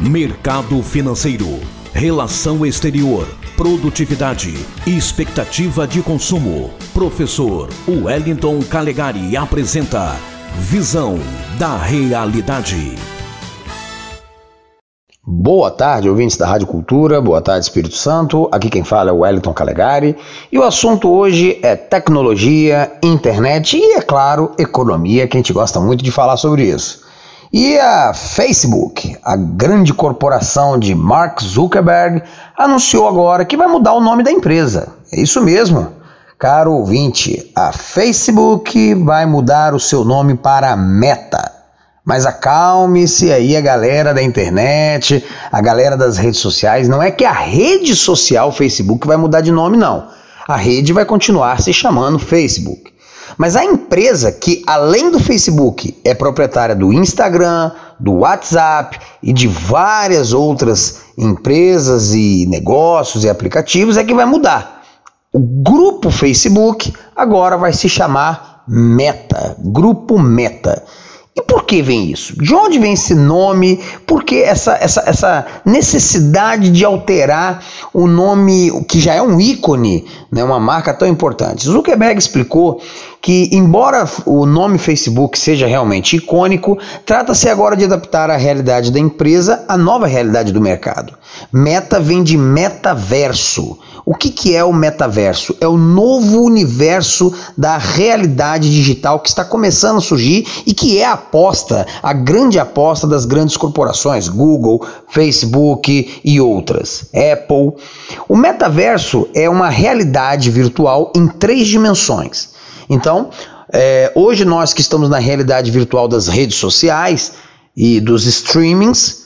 mercado financeiro, relação exterior, produtividade expectativa de consumo. Professor Wellington Calegari apresenta Visão da Realidade. Boa tarde, ouvintes da Rádio Cultura, boa tarde, Espírito Santo. Aqui quem fala é o Wellington Calegari e o assunto hoje é tecnologia, internet e, é claro, economia, que a gente gosta muito de falar sobre isso. E a Facebook, a grande corporação de Mark Zuckerberg, anunciou agora que vai mudar o nome da empresa. É isso mesmo. Caro ouvinte, a Facebook vai mudar o seu nome para Meta. Mas acalme-se aí a galera da internet, a galera das redes sociais. Não é que a rede social Facebook vai mudar de nome, não. A rede vai continuar se chamando Facebook. Mas a empresa que, além do Facebook, é proprietária do Instagram, do WhatsApp e de várias outras empresas e negócios e aplicativos, é que vai mudar. O grupo Facebook agora vai se chamar Meta, Grupo Meta. E por que vem isso? De onde vem esse nome? Por que essa, essa, essa necessidade de alterar o nome que já é um ícone, né, uma marca tão importante? Zuckerberg explicou que, embora o nome Facebook seja realmente icônico, trata-se agora de adaptar a realidade da empresa à nova realidade do mercado. Meta vem de metaverso. O que, que é o metaverso? É o novo universo da realidade digital que está começando a surgir e que é a aposta, a grande aposta das grandes corporações, Google, Facebook e outras, Apple. O metaverso é uma realidade virtual em três dimensões. Então, é, hoje nós que estamos na realidade virtual das redes sociais e dos streamings,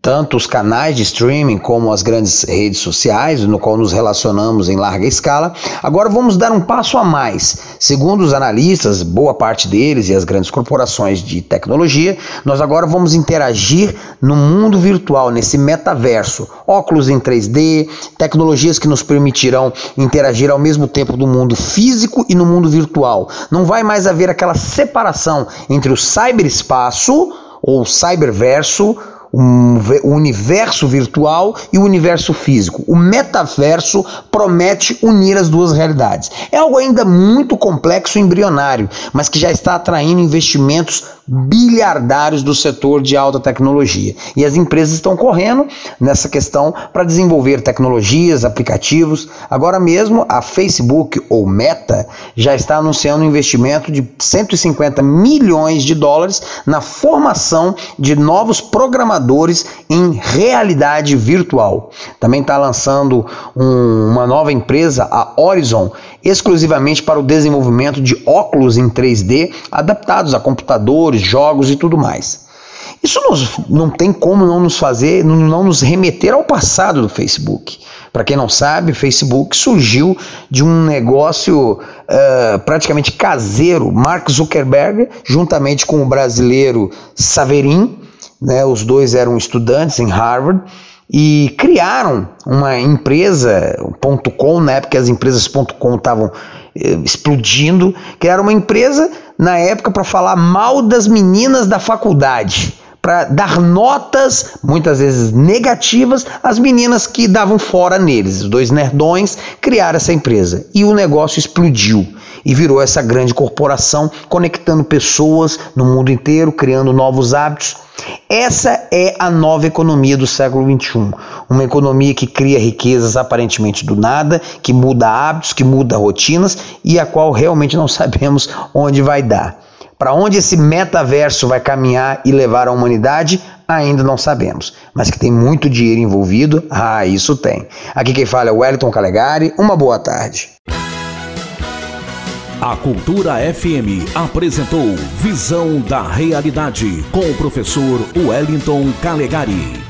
tanto os canais de streaming como as grandes redes sociais, no qual nos relacionamos em larga escala. Agora vamos dar um passo a mais. Segundo os analistas, boa parte deles e as grandes corporações de tecnologia, nós agora vamos interagir no mundo virtual, nesse metaverso. Óculos em 3D, tecnologias que nos permitirão interagir ao mesmo tempo no mundo físico e no mundo virtual. Não vai mais haver aquela separação entre o cyberespaço ou cyberverso um, o universo virtual e o universo físico. O metaverso promete unir as duas realidades. É algo ainda muito complexo e embrionário, mas que já está atraindo investimentos bilhardários do setor de alta tecnologia. E as empresas estão correndo nessa questão para desenvolver tecnologias, aplicativos. Agora mesmo, a Facebook ou Meta já está anunciando um investimento de 150 milhões de dólares na formação de novos programadores em realidade virtual. Também está lançando um, uma nova empresa, a Horizon, exclusivamente para o desenvolvimento de óculos em 3D adaptados a computadores, jogos e tudo mais. Isso nos, não tem como não nos fazer, não, nos remeter ao passado do Facebook. Para quem não sabe, Facebook surgiu de um negócio uh, praticamente caseiro. Mark Zuckerberg, juntamente com o brasileiro Saverin, né? Os dois eram estudantes em Harvard e criaram uma empresa, .com, na época as empresas .com estavam explodindo, criaram uma empresa na época para falar mal das meninas da faculdade para dar notas, muitas vezes negativas, às meninas que davam fora neles. Os dois nerdões criaram essa empresa e o negócio explodiu e virou essa grande corporação, conectando pessoas no mundo inteiro, criando novos hábitos. Essa é a nova economia do século XXI. Uma economia que cria riquezas aparentemente do nada, que muda hábitos, que muda rotinas e a qual realmente não sabemos onde vai dar. Para onde esse metaverso vai caminhar e levar a humanidade, ainda não sabemos. Mas que tem muito dinheiro envolvido, ah, isso tem. Aqui quem fala é o Wellington Calegari. Uma boa tarde. A Cultura FM apresentou Visão da Realidade com o professor Wellington Calegari.